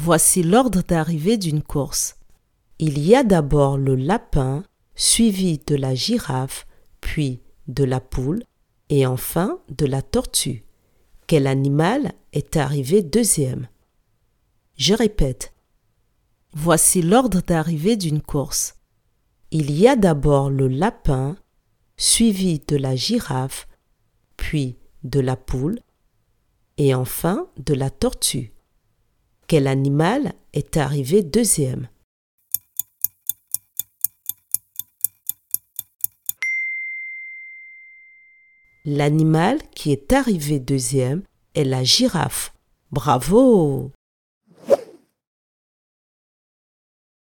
Voici l'ordre d'arrivée d'une course. Il y a d'abord le lapin, suivi de la girafe, puis de la poule et enfin de la tortue. Quel animal est arrivé deuxième? Je répète. Voici l'ordre d'arrivée d'une course. Il y a d'abord le lapin, suivi de la girafe, puis de la poule et enfin de la tortue. Quel animal est arrivé deuxième L'animal qui est arrivé deuxième est la girafe. Bravo